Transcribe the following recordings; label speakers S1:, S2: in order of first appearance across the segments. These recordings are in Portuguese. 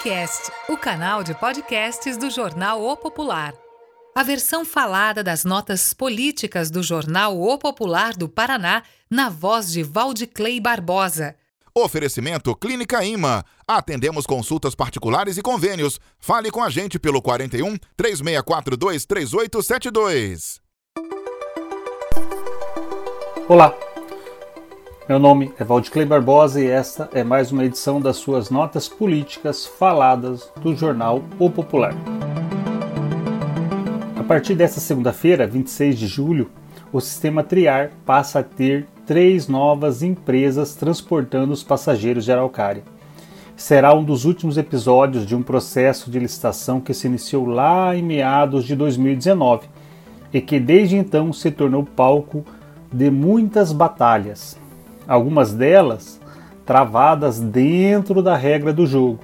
S1: Opcast, o canal de podcasts do jornal O Popular. A versão falada das notas políticas do jornal O Popular do Paraná, na voz de Valdiclei Barbosa.
S2: Oferecimento Clínica Ima. Atendemos consultas particulares e convênios. Fale com a gente pelo 41 3642 3872.
S3: Olá, meu nome é Valdiclei Barbosa e esta é mais uma edição das suas notas políticas faladas do jornal O Popular. A partir desta segunda-feira, 26 de julho, o sistema Triar passa a ter três novas empresas transportando os passageiros de Araucária. Será um dos últimos episódios de um processo de licitação que se iniciou lá em meados de 2019 e que desde então se tornou palco de muitas batalhas, algumas delas travadas dentro da regra do jogo,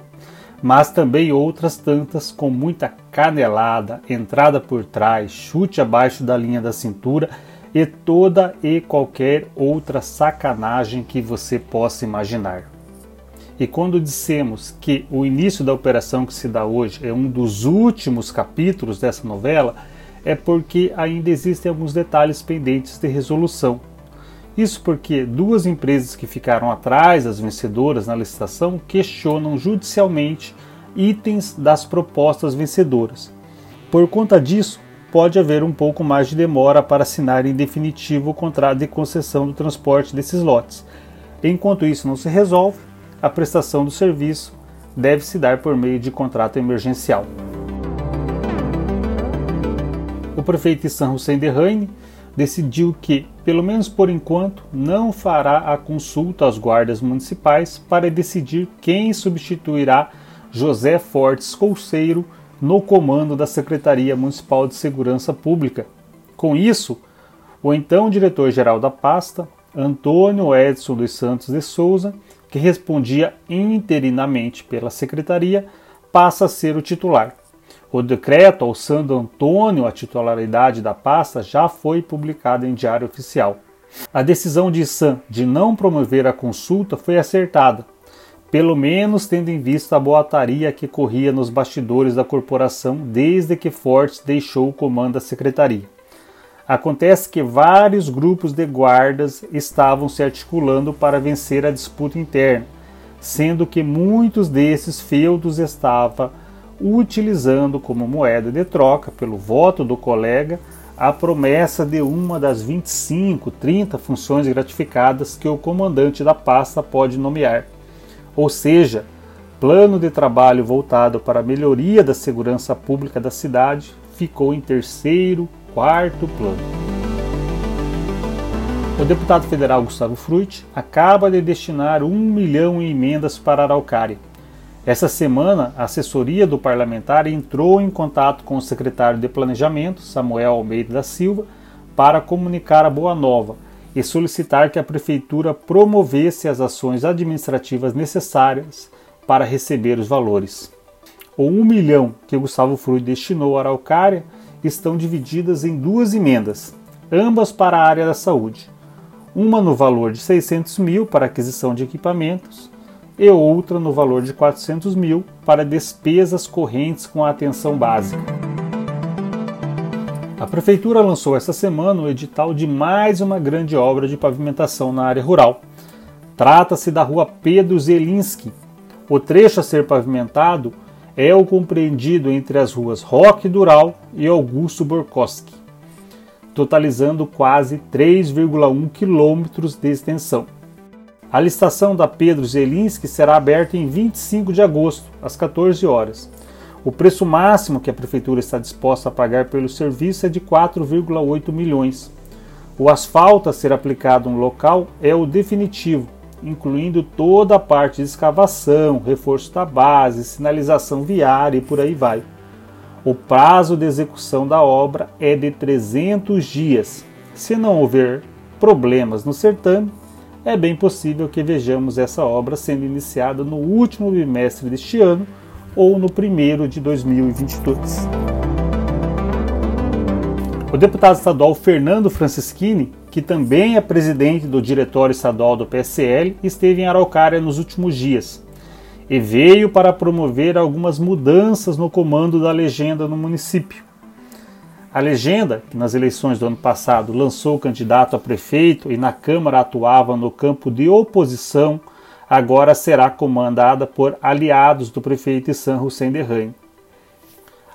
S3: mas também outras tantas com muita canelada, entrada por trás, chute abaixo da linha da cintura e toda e qualquer outra sacanagem que você possa imaginar. E quando dissemos que o início da operação que se dá hoje é um dos últimos capítulos dessa novela, é porque ainda existem alguns detalhes pendentes de resolução isso porque duas empresas que ficaram atrás das vencedoras na licitação questionam judicialmente itens das propostas vencedoras. Por conta disso, pode haver um pouco mais de demora para assinar em definitivo o contrato de concessão do transporte desses lotes. Enquanto isso não se resolve, a prestação do serviço deve se dar por meio de contrato emergencial. O prefeito San Hussein de Raine decidiu que, pelo menos por enquanto, não fará a consulta aos guardas municipais para decidir quem substituirá José Fortes Colseiro no comando da Secretaria Municipal de Segurança Pública. Com isso, o então diretor-geral da pasta, Antônio Edson dos Santos de Souza, que respondia interinamente pela secretaria, passa a ser o titular. O decreto alçando Antônio a titularidade da pasta já foi publicado em Diário Oficial. A decisão de Sam de não promover a consulta foi acertada, pelo menos tendo em vista a boataria que corria nos bastidores da corporação desde que Fortes deixou o comando da secretaria. Acontece que vários grupos de guardas estavam se articulando para vencer a disputa interna, sendo que muitos desses feudos estavam utilizando como moeda de troca pelo voto do colega a promessa de uma das 25, 30 funções gratificadas que o comandante da pasta pode nomear. Ou seja, plano de trabalho voltado para a melhoria da segurança pública da cidade ficou em terceiro, quarto plano. O deputado federal Gustavo Frutti acaba de destinar um milhão em emendas para Araucária, essa semana, a assessoria do parlamentar entrou em contato com o secretário de Planejamento, Samuel Almeida da Silva, para comunicar a boa nova e solicitar que a prefeitura promovesse as ações administrativas necessárias para receber os valores. O 1 milhão que Gustavo Frui destinou à Araucária estão divididas em duas emendas, ambas para a área da saúde. Uma no valor de 600 mil para aquisição de equipamentos e outra no valor de 400 mil para despesas correntes com a atenção básica. A Prefeitura lançou esta semana o edital de mais uma grande obra de pavimentação na área rural. Trata-se da rua Pedro Zelinski. O trecho a ser pavimentado é o compreendido entre as ruas Roque Dural e Augusto Borkowski, totalizando quase 3,1 quilômetros de extensão. A licitação da Pedro Zelinski será aberta em 25 de agosto, às 14 horas. O preço máximo que a prefeitura está disposta a pagar pelo serviço é de 4,8 milhões. O asfalto a ser aplicado no local é o definitivo, incluindo toda a parte de escavação, reforço da base, sinalização viária e por aí vai. O prazo de execução da obra é de 300 dias. Se não houver problemas no certame, é bem possível que vejamos essa obra sendo iniciada no último bimestre deste ano ou no primeiro de 2022. O deputado estadual Fernando Francischini, que também é presidente do Diretório Estadual do PSL, esteve em Araucária nos últimos dias. e veio para promover algumas mudanças no comando da legenda no município. A legenda, que nas eleições do ano passado lançou o candidato a prefeito e na Câmara atuava no campo de oposição, agora será comandada por aliados do prefeito San Hussein Derrain.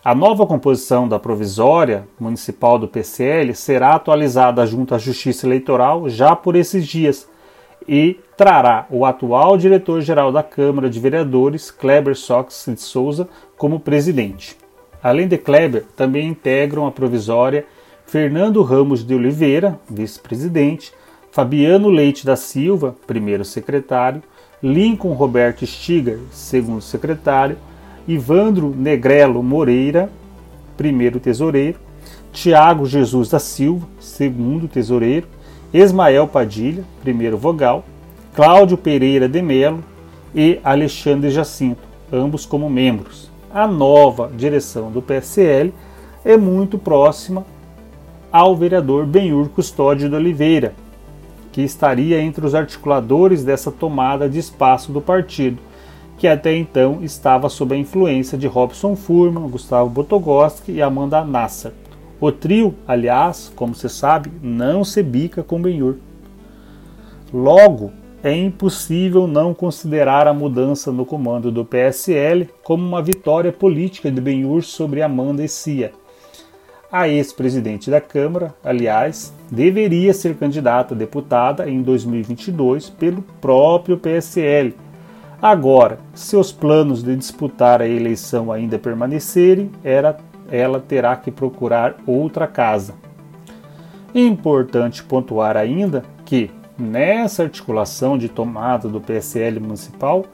S3: A nova composição da provisória municipal do PCL será atualizada junto à Justiça Eleitoral já por esses dias e trará o atual diretor-geral da Câmara de Vereadores, Kleber Sox de Souza, como presidente. Além de Kleber, também integram a provisória Fernando Ramos de Oliveira, vice-presidente, Fabiano Leite da Silva, primeiro secretário, Lincoln Roberto Stiger, segundo secretário, Ivandro Negrelo Moreira, primeiro tesoureiro, Tiago Jesus da Silva, segundo tesoureiro, Ismael Padilha, primeiro vogal, Cláudio Pereira de Melo e Alexandre Jacinto, ambos como membros. A nova direção do PSL é muito próxima ao vereador Benhur Custódio de Oliveira, que estaria entre os articuladores dessa tomada de espaço do partido que até então estava sob a influência de Robson Furman, Gustavo Botogoski e Amanda Nasser. O trio, aliás, como se sabe, não se bica com Benhur. Logo, é impossível não considerar a mudança no comando do PSL como uma vitória política de Benhur sobre Amanda e Cia. A ex-presidente da Câmara, aliás, deveria ser candidata a deputada em 2022 pelo próprio PSL, Agora, se os planos de disputar a eleição ainda permanecerem, ela terá que procurar outra casa. Importante pontuar ainda que, nessa articulação de tomada do PSL municipal,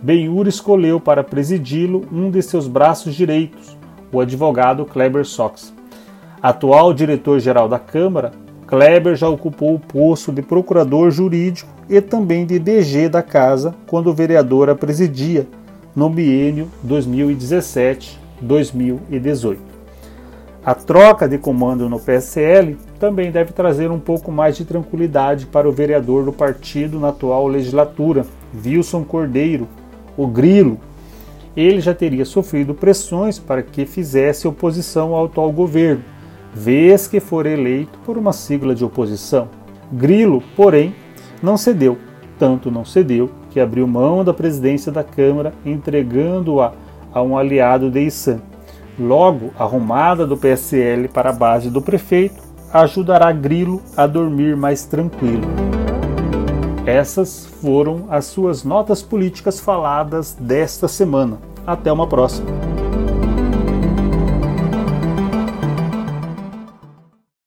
S3: Benhur escolheu para presidi-lo um de seus braços direitos, o advogado Kleber Sox. Atual diretor-geral da Câmara, Kleber já ocupou o posto de procurador jurídico e também de DG da Casa quando o vereador a presidia no biênio 2017-2018. A troca de comando no PSL também deve trazer um pouco mais de tranquilidade para o vereador do partido na atual legislatura, Wilson Cordeiro, o Grilo. Ele já teria sofrido pressões para que fizesse oposição ao atual governo, vez que for eleito por uma sigla de oposição. Grilo, porém, não cedeu, tanto não cedeu que abriu mão da presidência da Câmara, entregando-a a um aliado de Issan. Logo, a arrumada do PSL para a base do prefeito ajudará Grilo a dormir mais tranquilo. Essas foram as suas notas políticas faladas desta semana. Até uma próxima.